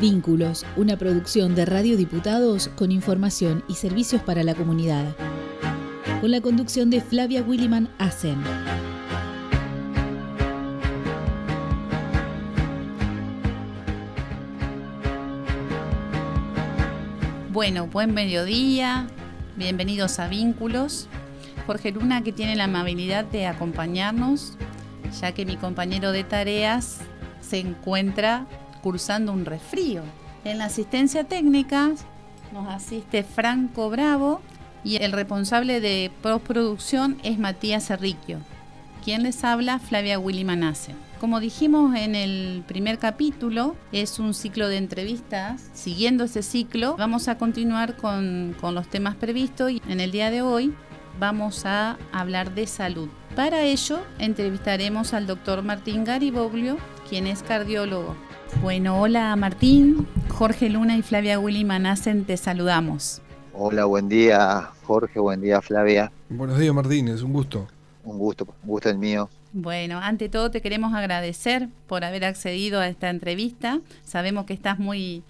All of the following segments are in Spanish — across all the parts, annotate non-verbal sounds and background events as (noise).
Vínculos, una producción de Radio Diputados con información y servicios para la comunidad. Con la conducción de Flavia Williman Asen. Bueno, buen mediodía, bienvenidos a Vínculos. Jorge Luna que tiene la amabilidad de acompañarnos, ya que mi compañero de tareas se encuentra cursando un resfrío. En la asistencia técnica nos asiste Franco Bravo y el responsable de postproducción es Matías Cerriquio. Quien les habla, Flavia Willy Manace. Como dijimos en el primer capítulo, es un ciclo de entrevistas. Siguiendo ese ciclo, vamos a continuar con, con los temas previstos y en el día de hoy vamos a hablar de salud. Para ello, entrevistaremos al doctor Martín Gariboglio, quien es cardiólogo. Bueno, hola Martín, Jorge Luna y Flavia Willy Manacen, te saludamos. Hola, buen día Jorge, buen día Flavia. Buenos días Martín, es un gusto. Un gusto, un gusto el mío. Bueno, ante todo te queremos agradecer por haber accedido a esta entrevista. Sabemos que estás muy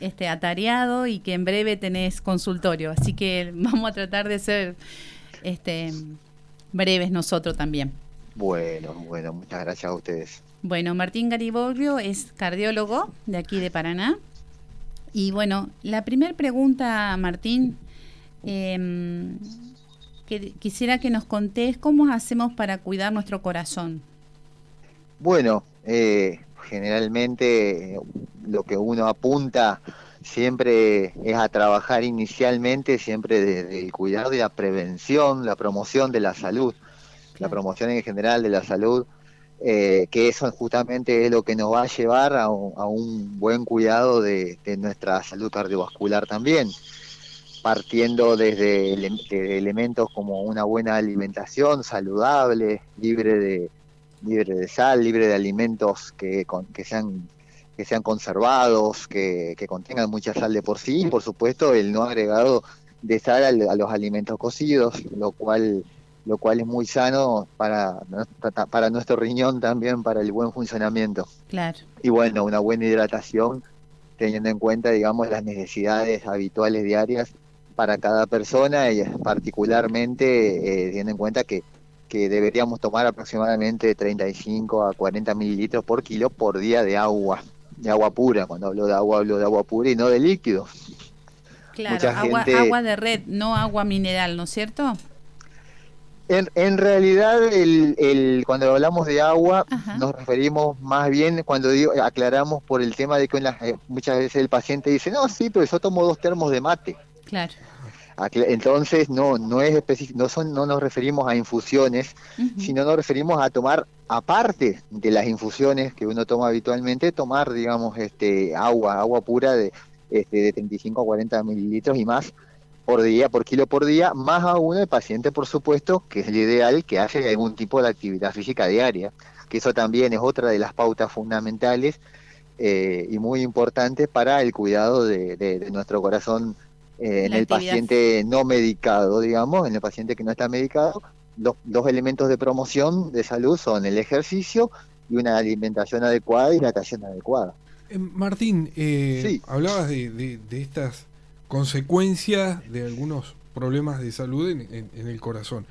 este, atareado y que en breve tenés consultorio, así que (laughs) vamos a tratar de ser este, breves nosotros también. Bueno, bueno, muchas gracias a ustedes. Bueno, Martín Gariboglio es cardiólogo de aquí de Paraná. Y bueno, la primera pregunta, Martín, em, que quisiera que nos contés cómo hacemos para cuidar nuestro corazón. Bueno, eh, generalmente eh, lo que uno apunta siempre es a trabajar inicialmente, siempre desde el cuidado y la prevención, la promoción de la salud, la promoción en general de la salud, eh, que eso justamente es lo que nos va a llevar a un, buen cuidado de, nuestra salud cardiovascular también, partiendo desde elementos como una buena alimentación saludable, libre de, libre de sal, libre de alimentos que, que sean que sean conservados, que, contengan mucha sal de por sí, y por supuesto el no agregado de sal a, los alimentos cocidos, lo cual lo cual es muy sano para, para nuestro riñón también, para el buen funcionamiento. Claro. Y bueno, una buena hidratación, teniendo en cuenta, digamos, las necesidades habituales diarias para cada persona y particularmente eh, teniendo en cuenta que, que deberíamos tomar aproximadamente 35 a 40 mililitros por kilo por día de agua de agua pura. Cuando hablo de agua, hablo de agua pura y no de líquido. Claro, agua, agua de red, no agua mineral, ¿no es cierto? En, en realidad, el, el, cuando hablamos de agua, nos referimos más bien, cuando digo, aclaramos por el tema de que eh, muchas veces el paciente dice, no, sí, pero yo tomo dos termos de mate. Claro. Entonces, no, no es específico, no, son, no nos referimos a infusiones, sino nos referimos a tomar, aparte de las infusiones que uno toma habitualmente, tomar, digamos, este agua, agua pura de, este, de 35 a 40 mililitros y más por día, por kilo por día, más aún el paciente, por supuesto, que es el ideal que hace algún tipo de actividad física diaria, que eso también es otra de las pautas fundamentales eh, y muy importantes para el cuidado de nuestro corazón eh, en el paciente no medicado, digamos, en el paciente que no está medicado, los dos elementos de promoción de salud son el ejercicio y una alimentación adecuada y natación adecuada. Eh, Martín, eh, hablabas de, estas consecuencias de algunos problemas de salud en, el corazón.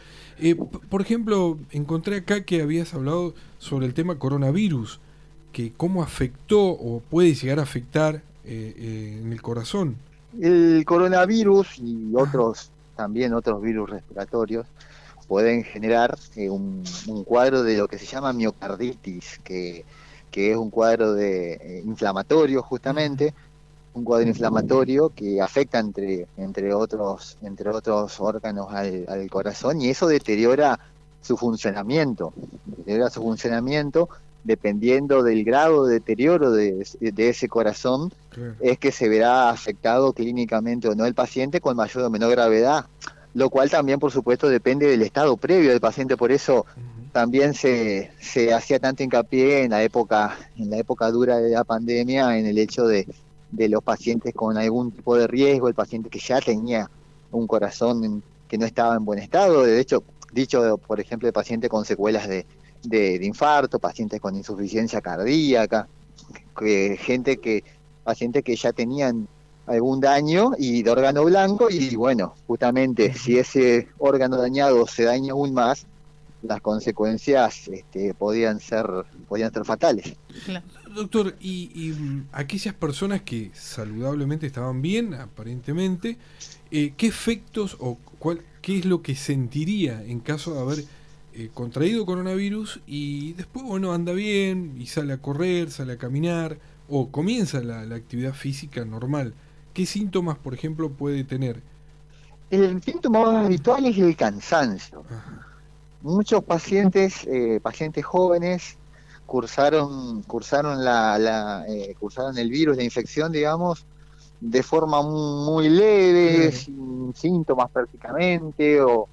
por ejemplo, encontré acá que habías hablado sobre el tema coronavirus, que cómo afectó o puede llegar a afectar en el corazón. El coronavirus y otros, también otros virus respiratorios, pueden generar eh, un, cuadro de lo que se llama miocarditis, que, es un cuadro de eh, inflamatorio justamente, un cuadro inflamatorio que afecta entre, entre, otros, entre otros órganos al, al corazón y eso deteriora su funcionamiento, deteriora su funcionamiento dependiendo del grado de deterioro de, ese corazón, es que se verá afectado clínicamente o no el paciente con mayor o menor gravedad, lo cual también, por supuesto, depende del estado previo del paciente, por eso también se, se hacía tanto hincapié en la época, en la época dura de la pandemia, en el hecho de, de los pacientes con algún tipo de riesgo, el paciente que ya tenía un corazón que no estaba en buen estado, de hecho, dicho, por ejemplo, el paciente con secuelas de, de, infarto, pacientes con insuficiencia cardíaca, gente que pacientes que ya tenían algún daño y de órgano blanco y bueno, justamente si ese órgano dañado se daña aún más, las consecuencias este, podían ser podían ser fatales. Doctor, y, mm, aquellas personas que saludablemente estaban bien, aparentemente, eh, ¿qué efectos o cuál, qué es lo que sentiría en caso de haber eh, contraído coronavirus y después, bueno, anda bien y sale a correr, sale a caminar o comienza la, actividad física normal? ¿Qué síntomas, por ejemplo, puede tener? El síntoma más habitual es el cansancio. Muchos pacientes, eh, pacientes jóvenes, cursaron cursaron la, eh, cursaron el virus de infección digamos de forma muy leve sin síntomas prácticamente o,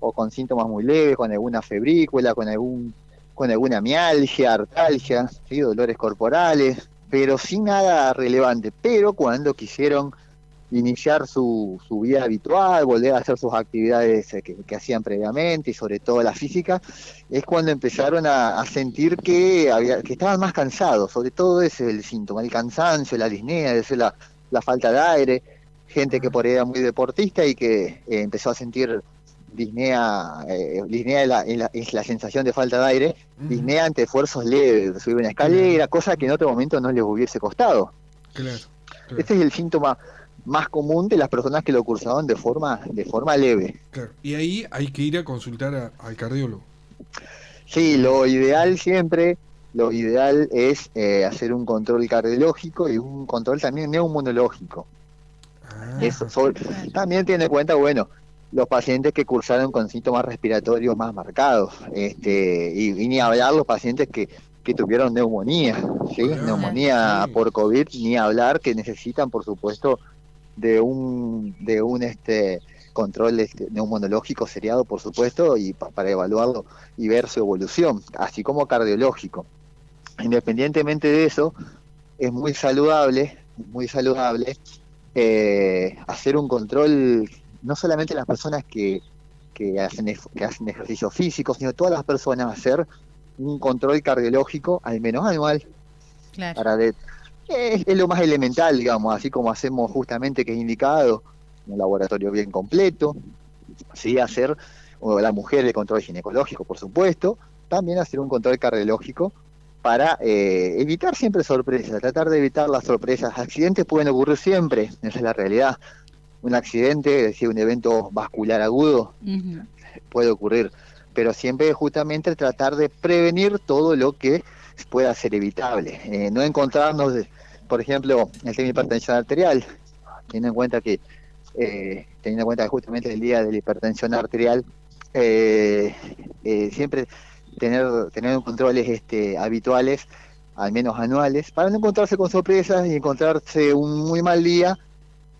con síntomas muy leves con alguna febrícula con algún con alguna mialgia artalgia ¿sí? dolores corporales pero sin nada relevante pero cuando quisieron iniciar su, su, vida habitual, volver a hacer sus actividades eh, que, hacían previamente y sobre todo la física, es cuando empezaron a, sentir que, había, que estaban más cansados, sobre todo ese es el síntoma, el cansancio, la disnea, la, la falta de aire, gente que por ahí era muy deportista y que eh, empezó a sentir disnea, eh, disnea es la, es, la, sensación de falta de aire, disnea ante esfuerzos leves, subir una escalera, cosa que en otro momento no les hubiese costado. Claro, Este es el síntoma más común de las personas que lo cursaban de forma, de forma leve. Y ahí hay que ir a consultar al cardiólogo. Sí, lo ideal siempre, lo ideal es eh, hacer un control cardiológico y un control también neumonológico. Ah, Eso también tiene en cuenta, bueno, los pacientes que cursaron con síntomas respiratorios más marcados, este, y, ni hablar los pacientes que, que tuvieron neumonía, ¿sí? neumonía por COVID, ni hablar que necesitan, por supuesto, de un, de un este, control este, neumonológico seriado, por supuesto, y para evaluarlo y ver su evolución, así como cardiológico. Independientemente de eso, es muy saludable, muy saludable eh, hacer un control, no solamente las personas que, que, hacen, que hacen ejercicio físico, sino todas las personas hacer un control cardiológico al menos anual. Para de, es, lo más elemental, digamos, así como hacemos justamente que es indicado un laboratorio bien completo, sí hacer o la mujer el control ginecológico, por supuesto, también hacer un control cardiológico para eh, evitar siempre sorpresas, tratar de evitar las sorpresas. Accidentes pueden ocurrir siempre, esa es la realidad. Un accidente, es decir, un evento vascular agudo, puede ocurrir, pero siempre justamente tratar de prevenir todo lo que pueda ser evitable. Eh, no encontrarnos por ejemplo, el tema de hipertensión arterial, teniendo en cuenta que eh, teniendo en cuenta que justamente el día de la hipertensión arterial, eh, eh, siempre tener tener controles este, habituales, al menos anuales, para no encontrarse con sorpresas y encontrarse un muy mal día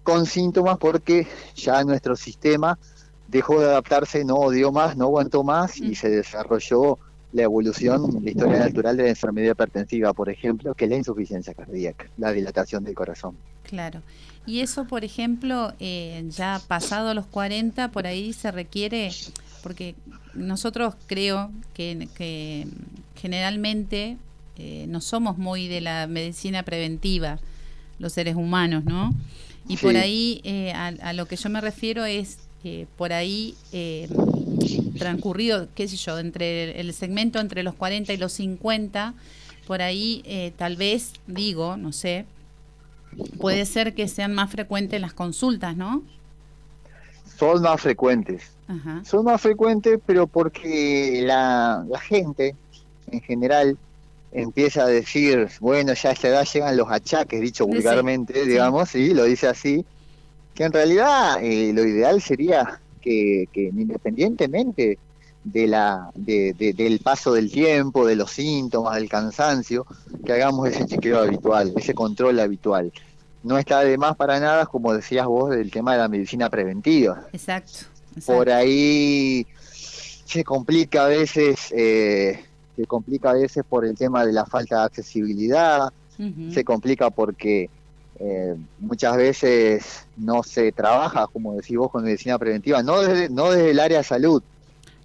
con síntomas porque ya nuestro sistema dejó de adaptarse, no dio más, no aguantó más y se desarrolló la evolución, la historia natural de la enfermedad hipertensiva, por ejemplo, que es la insuficiencia cardíaca, la dilatación del corazón. Claro. Y eso, por ejemplo, eh, ya pasado los 40, por ahí se requiere, porque nosotros creo que, generalmente eh, no somos muy de la medicina preventiva, los seres humanos, ¿no? Y por ahí eh, a, lo que yo me refiero es por ahí eh, transcurrido, qué sé yo, entre el segmento entre los 40 y los 50, por ahí eh, tal vez, digo, no sé, puede ser que sean más frecuentes las consultas, ¿no? Son más frecuentes. Son más frecuentes, pero porque la, gente en general empieza a decir, bueno, ya a esta edad llegan los achaques, dicho vulgarmente, digamos, sí, lo dice así, que en realidad eh, lo ideal sería que, independientemente de la del paso del tiempo, de los síntomas, del cansancio, que hagamos ese chequeo habitual, ese control habitual. No está de más para nada, como decías vos, del tema de la medicina preventiva. Exacto. Por ahí se complica a veces, eh, se complica a veces por el tema de la falta de accesibilidad, se complica porque eh, muchas veces no se trabaja, como decís vos, con medicina preventiva, no desde, no desde el área de salud,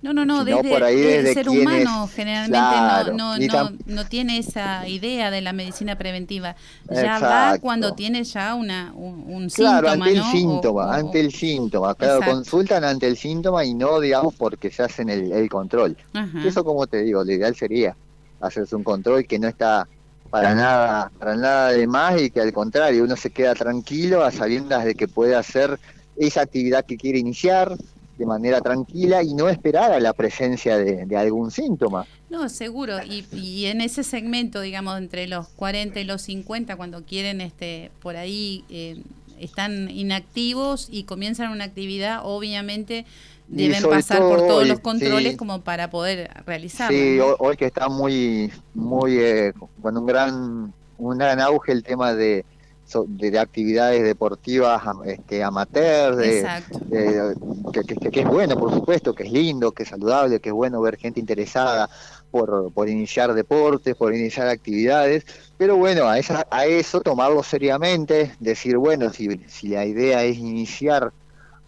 No, no, no, desde, el ser humano generalmente no, no, no, tiene esa idea de la medicina preventiva. Ya va cuando tiene ya una, un, síntoma. Claro, ante el síntoma, ante el síntoma. Claro, consultan ante el síntoma y no, digamos, porque se hacen el, el control. Eso, como te digo, lo ideal sería hacerse un control que no está para nada, para nada de más y que al contrario, uno se queda tranquilo a sabiendas de que puede hacer esa actividad que quiere iniciar, de manera tranquila y no esperar a la presencia de, algún síntoma. No, seguro. Y, en ese segmento, digamos, entre los 40 y los 50, cuando quieren, este, por ahí eh, están inactivos y comienzan una actividad, obviamente deben pasar por todos los controles como para poder realizarlo. Sí, hoy, que está muy, muy, eh, con un gran, un gran auge el tema de de, actividades deportivas este, amateur, de, que, es bueno, por supuesto, que es lindo, que es saludable, que es bueno ver gente interesada por, por iniciar deportes, por iniciar actividades, pero bueno, a, esa, a eso tomarlo seriamente, decir, bueno, si, si la idea es iniciar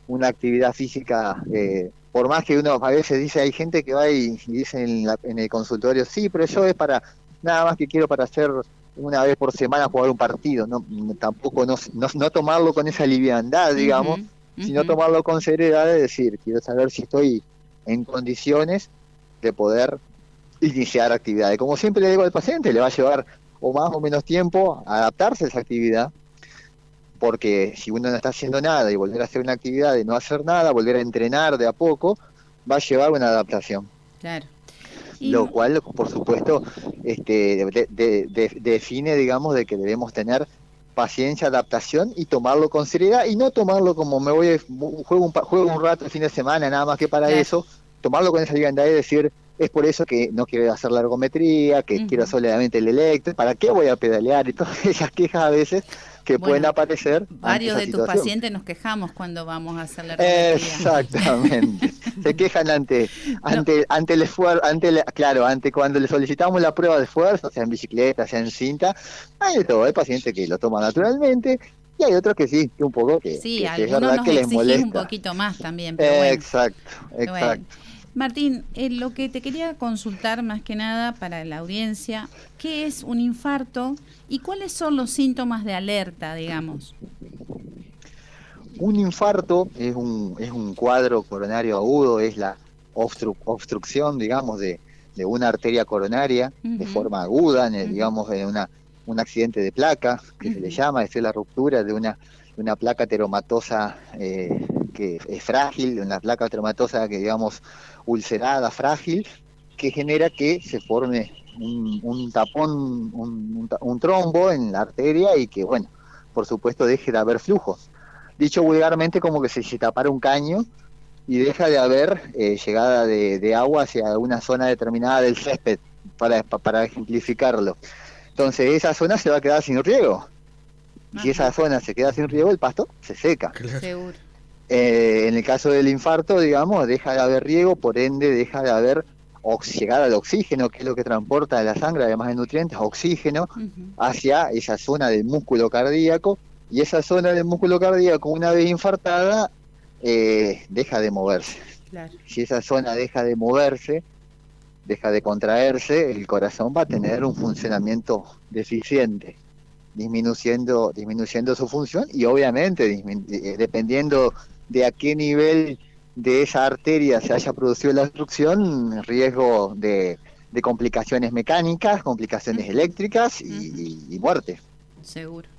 una actividad física, eh, por más que uno a veces dice, hay gente que va y, dice en, en el consultorio, sí, pero eso es para, nada más que quiero para hacer una vez por semana jugar un partido, no, tampoco no, no, tomarlo con esa liviandad, digamos, sino tomarlo con seriedad, es decir, quiero saber si estoy en condiciones de poder iniciar actividades. Como siempre le digo al paciente, le va a llevar o más o menos tiempo adaptarse a esa actividad, porque si uno no está haciendo nada y volver a hacer una actividad de no hacer nada, volver a entrenar de a poco, va a llevar una adaptación. Claro lo cual, por supuesto, este, define, digamos, de que debemos tener paciencia, adaptación y tomarlo con seriedad y no tomarlo como me voy, juego un, juego un rato el fin de semana, nada más que para eso, tomarlo con esa liviandad y decir, es por eso que no quiero hacer la ergometría, que quiero solamente el electro, ¿para qué voy a pedalear? Y todas (laughs) esas quejas a veces que pueden aparecer. Varios de tus pacientes nos quejamos cuando vamos a hacer la. Exactamente. (laughs) Se quejan ante ante ante el esfuerzo, ante claro, ante cuando le solicitamos la prueba de esfuerzo, sea en bicicleta, sea en cinta, hay de todo, hay pacientes que lo toman naturalmente y hay otros que sí, que un poco que, sí, que, es verdad que les molesta. un poquito más también. Pero exacto, exacto. Martín, eh, lo que te quería consultar más que nada para la audiencia, ¿qué es un infarto y cuáles son los síntomas de alerta, digamos? Un infarto es un, es un cuadro coronario agudo, es la obstrucción, digamos, de, una arteria coronaria de forma aguda, en digamos, en una, un accidente de placa, que se le llama, es la ruptura de una, una placa teromatosa eh, que es frágil, una placa teromatosa que, digamos, ulcerada, frágil, que genera que se forme un, tapón, un, trombo en la arteria y que, bueno, por supuesto deje de haber flujos. Dicho vulgarmente, como que se, se tapara un caño y deja de haber eh, llegada de, agua hacia una zona determinada del césped, para, para ejemplificarlo. Entonces esa zona se va a quedar sin riego. Si esa zona se queda sin riego, el pasto se seca. Seguro. Eh, en el caso del infarto, digamos, deja de haber riego, por ende deja de haber llegada de oxígeno, que es lo que transporta de la sangre, además de nutrientes, oxígeno, hacia esa zona del músculo cardíaco, y esa zona del músculo cardíaco, una vez infartada, eh, deja de moverse. Si esa zona deja de moverse, deja de contraerse, el corazón va a tener un funcionamiento deficiente disminuyendo, disminuyendo su función y obviamente eh, dependiendo de a qué nivel de esa arteria se haya producido la obstrucción, riesgo de, complicaciones mecánicas, complicaciones eléctricas y, muerte. Seguro.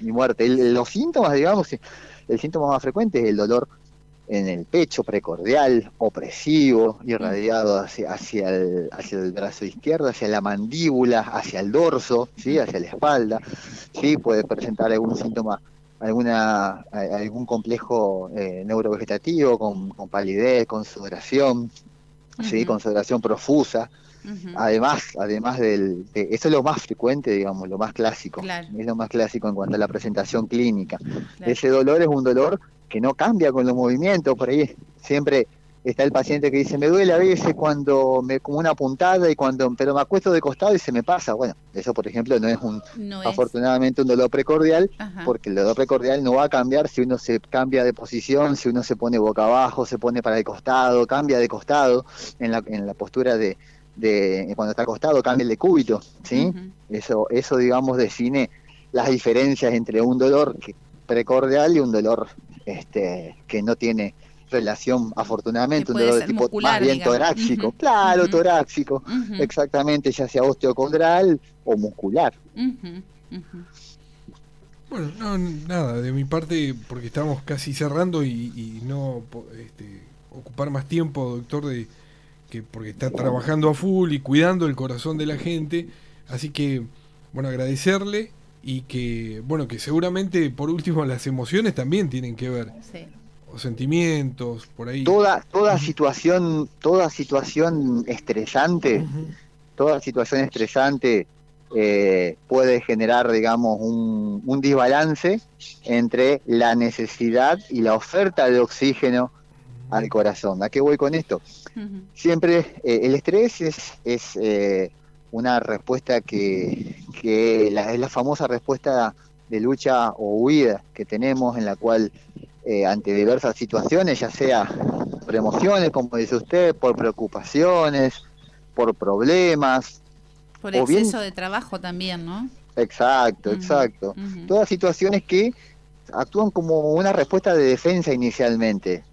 Y muerte. los síntomas, digamos, el síntoma más frecuente es el dolor en el pecho precordial, opresivo, irradiado hacia, hacia, el, hacia el brazo izquierdo, hacia la mandíbula, hacia el dorso, ¿sí? hacia la espalda. ¿sí? Puede presentar algún síntoma alguna algún complejo eh, neurovegetativo con, palidez, con sudoración, ¿sí? con sudoración profusa. Además, además del, eso es lo más frecuente, digamos, lo más clásico, es lo más clásico en cuanto a la presentación clínica. Ese dolor es un dolor que no cambia con los movimientos, por ahí siempre está el paciente que dice, me duele a veces cuando me como una puntada y cuando pero me acuesto de costado y se me pasa. Bueno, eso por ejemplo no es un afortunadamente un dolor precordial, porque el dolor precordial no va a cambiar si uno se cambia de posición, si uno se pone boca abajo, se pone para el costado, cambia de costado en la, en la postura de, de cuando está acostado, cambia el decúbito, ¿sí? Eso eso digamos define las diferencias entre un dolor precordial y un dolor este que no tiene relación, afortunadamente, un dolor de tipo más bien torácico. Claro, torácico, exactamente, ya sea osteocondral o muscular. Bueno, no, nada, de mi parte, porque estamos casi cerrando y, no este, ocupar más tiempo, doctor, de que porque está trabajando a full y cuidando el corazón de la gente. Así que, bueno, agradecerle y que, bueno, que seguramente por último las emociones también tienen que ver. Sí sentimientos, por ahí. Toda, toda situación, toda situación estresante, toda situación estresante eh, puede generar, digamos, un, un desbalance entre la necesidad y la oferta de oxígeno al corazón. ¿A qué voy con esto? Siempre eh, el estrés es, es eh, una respuesta que, que la, es la famosa respuesta de lucha o huida que tenemos en la cual eh, ante diversas situaciones, ya sea por emociones, como dice usted, por preocupaciones, por problemas. Por exceso de trabajo también, ¿no? Exacto, exacto. Todas situaciones que actúan como una respuesta de defensa inicialmente,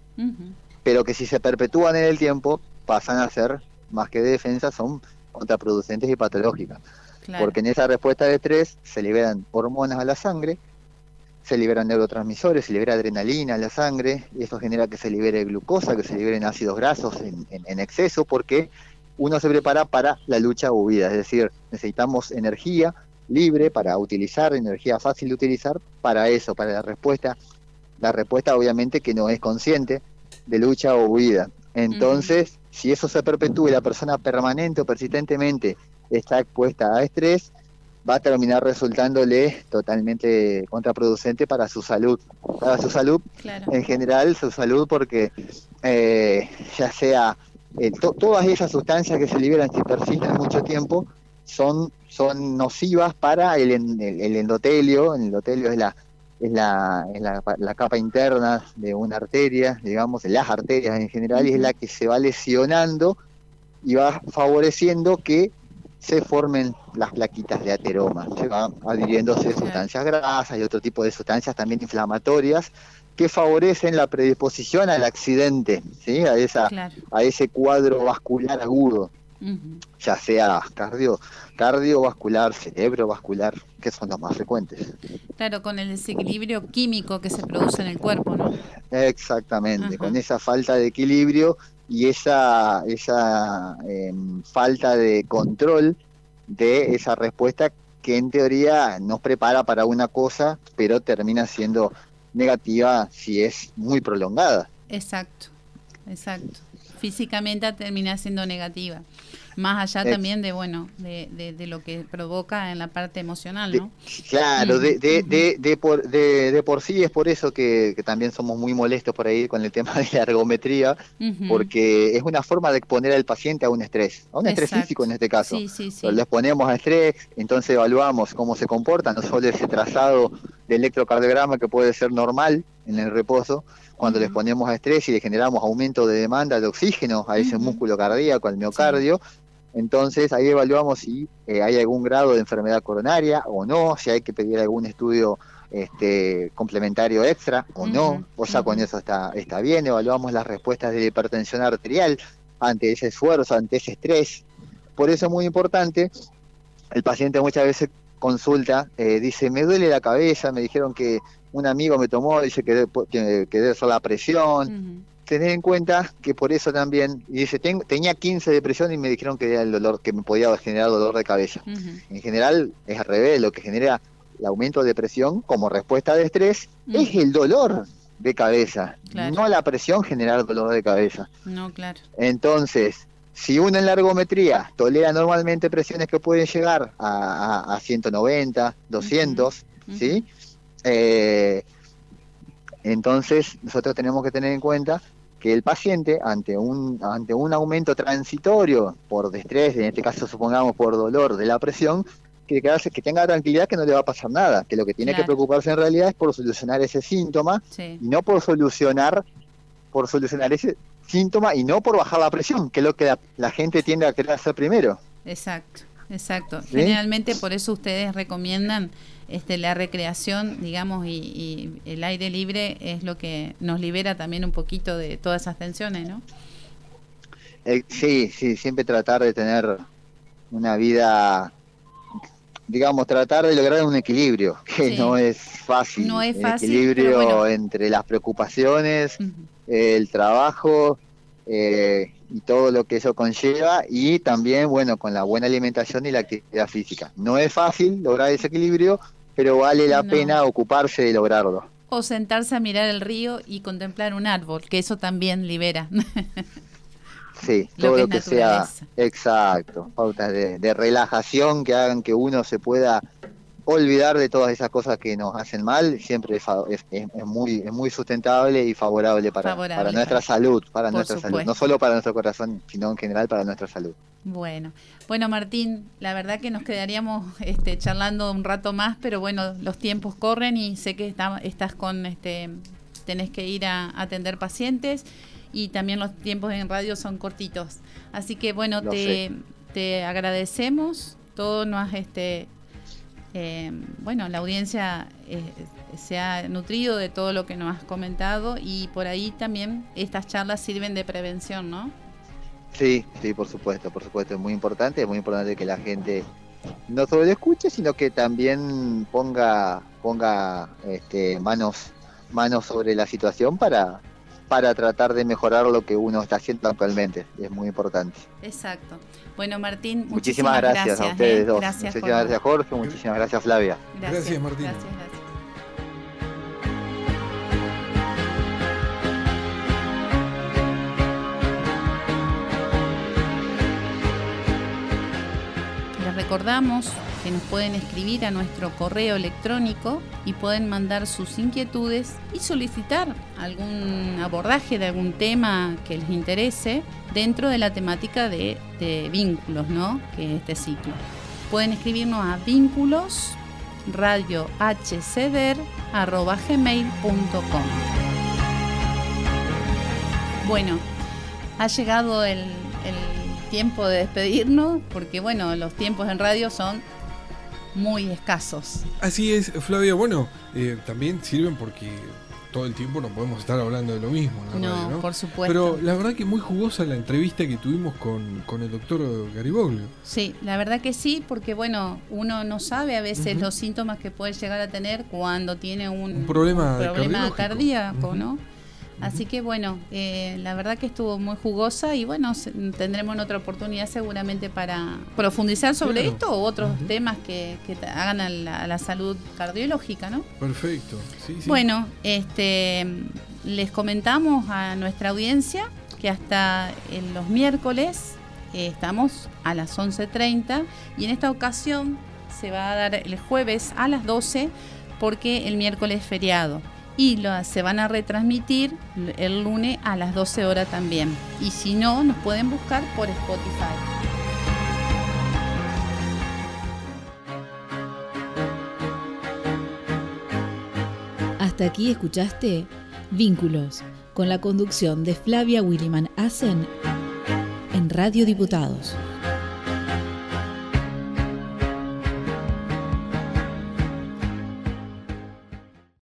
pero que si se perpetúan en el tiempo pasan a ser, más que de defensa, son contraproducentes y patológicas. Porque en esa respuesta de estrés se liberan hormonas a la sangre se liberan neurotransmisores, se libera adrenalina en la sangre, y eso genera que se libere glucosa, que se liberen ácidos grasos en, exceso, porque uno se prepara para la lucha o huida, es decir, necesitamos energía libre para utilizar, energía fácil de utilizar para eso, para la respuesta, la respuesta obviamente que no es consciente de lucha o huida. Entonces, si eso se perpetúa y la persona permanente o persistentemente está expuesta a estrés, va a terminar resultándole totalmente contraproducente para su salud. Para su salud, en general, su salud, porque eh, ya sea eh, todas esas sustancias que se liberan si persisten mucho tiempo son, son nocivas para el, el, endotelio. El endotelio es la es, la, es la, la, capa interna de una arteria, digamos, las arterias en general, y es la que se va lesionando y va favoreciendo que se formen las plaquitas de ateroma, se van adhiriéndose sustancias grasas y otro tipo de sustancias también inflamatorias que favorecen la predisposición al accidente, ¿sí? a, esa, a ese cuadro vascular agudo, ya sea cardio, cardiovascular, cerebrovascular, que son los más frecuentes. Claro, con el desequilibrio químico que se produce en el cuerpo, ¿no? Exactamente, con esa falta de equilibrio y esa, esa em, falta de control de esa respuesta que en teoría nos prepara para una cosa, pero termina siendo negativa si es muy prolongada. Exacto, exacto. Físicamente termina siendo negativa más allá también de bueno de, de, lo que provoca en la parte emocional no claro de, de, de, por, de, por sí es por eso que, también somos muy molestos por ahí con el tema de la ergometría porque es una forma de exponer al paciente a un estrés a un estrés físico en este caso. Sí, lo exponemos a estrés entonces evaluamos cómo se comporta no solo ese trazado de electrocardiograma que puede ser normal en el reposo cuando les ponemos a estrés y le generamos aumento de demanda de oxígeno a ese músculo cardíaco, al miocardio, entonces ahí evaluamos si eh, hay algún grado de enfermedad coronaria o no, si hay que pedir algún estudio este, complementario extra o no, o sea, con eso está, está bien, evaluamos las respuestas de hipertensión arterial ante ese esfuerzo, ante ese estrés. Por eso es muy importante, el paciente muchas veces consulta, eh, dice, me duele la cabeza, me dijeron que un amigo me tomó, dice que, que, que debe ser la presión. Tener en cuenta que por eso también, y dice, tenía 15 de presión y me dijeron que era el dolor, que me podía generar dolor de cabeza. En general es al revés, lo que genera el aumento de presión como respuesta de estrés es el dolor de cabeza, no la presión generar dolor de cabeza. No, claro. Entonces, si uno en la ergometría tolera normalmente presiones que pueden llegar a, a, 190, 200, ¿sí? Eh, entonces nosotros tenemos que tener en cuenta que el paciente ante un, ante un aumento transitorio por estrés, en este caso supongamos por dolor de la presión, que, que tenga tranquilidad que no le va a pasar nada, que lo que tiene que preocuparse en realidad es por solucionar ese síntoma y no por solucionar por solucionar ese síntoma y no por bajar la presión, que es lo que la, gente tiende a querer hacer primero. Exacto, exacto. Generalmente por eso ustedes recomiendan este, la recreación, digamos, y, el aire libre es lo que nos libera también un poquito de todas esas tensiones, ¿no? Eh, sí, sí, siempre tratar de tener una vida, digamos, tratar de lograr un equilibrio, (laughs) que no es fácil. No es fácil. equilibrio entre las preocupaciones, el trabajo eh, y todo lo que eso conlleva y también, bueno, con la buena alimentación y la actividad física. No es fácil lograr ese equilibrio, pero vale la pena ocuparse de lograrlo. O sentarse a mirar el río y contemplar un árbol, que eso también libera. (laughs) sí, todo lo que, sea, exacto, pautas de relajación que hagan que uno se pueda olvidar de todas esas cosas que nos hacen mal, siempre es, muy, es muy sustentable y favorable para, para nuestra salud, para nuestra salud, no solo para nuestro corazón, sino en general para nuestra salud. Bueno, bueno Martín, la verdad que nos quedaríamos este, charlando un rato más, pero bueno, los tiempos corren y sé que estás con, este, tenés que ir a atender pacientes y también los tiempos en radio son cortitos. Así que bueno, te, te agradecemos, todo nos has este, eh, bueno, la audiencia eh, se ha nutrido de todo lo que nos has comentado y por ahí también estas charlas sirven de prevención, ¿no? Sí, sí, por supuesto, por supuesto, es muy importante, es muy importante que la gente no solo lo escuche, sino que también ponga, ponga este, manos, manos sobre la situación para, para tratar de mejorar lo que uno está haciendo actualmente. Es muy importante. Exacto. Bueno, Martín, muchísimas, gracias, a ustedes dos. muchísimas gracias, Jorge. Muchísimas gracias, Flavia. Gracias, Martín. Gracias, gracias. Les recordamos que nos pueden escribir a nuestro correo electrónico y pueden mandar sus inquietudes y solicitar algún abordaje de algún tema que les interese dentro de la temática de, vínculos, ¿no? Que es este ciclo. Pueden escribirnos a vínculos Bueno, ha llegado el tiempo de despedirnos, porque bueno, los tiempos en radio son muy escasos. Así es, Flavia. Bueno, eh, también sirven porque todo el tiempo no podemos estar hablando de lo mismo. no, por supuesto. Pero la verdad que muy jugosa la entrevista que tuvimos con, el doctor Gariboglio. Sí, la verdad que sí, porque bueno, uno no sabe a veces los síntomas que puede llegar a tener cuando tiene un, problema, cardíaco, ¿no? Así que bueno, eh, la verdad que estuvo muy jugosa y bueno, tendremos otra oportunidad seguramente para profundizar sobre esto o otros temas que, hagan a la, salud cardiológica, ¿no? Perfecto. Bueno, este, les comentamos a nuestra audiencia que hasta en los miércoles eh, estamos a las 11.30 y en esta ocasión se va a dar el jueves a las 12 porque el miércoles es feriado y se van a retransmitir el lunes a las 12 horas también. Y si no, nos pueden buscar por Spotify. Hasta aquí escuchaste Vínculos, con la conducción de Flavia Williman Asen en Radio Diputados.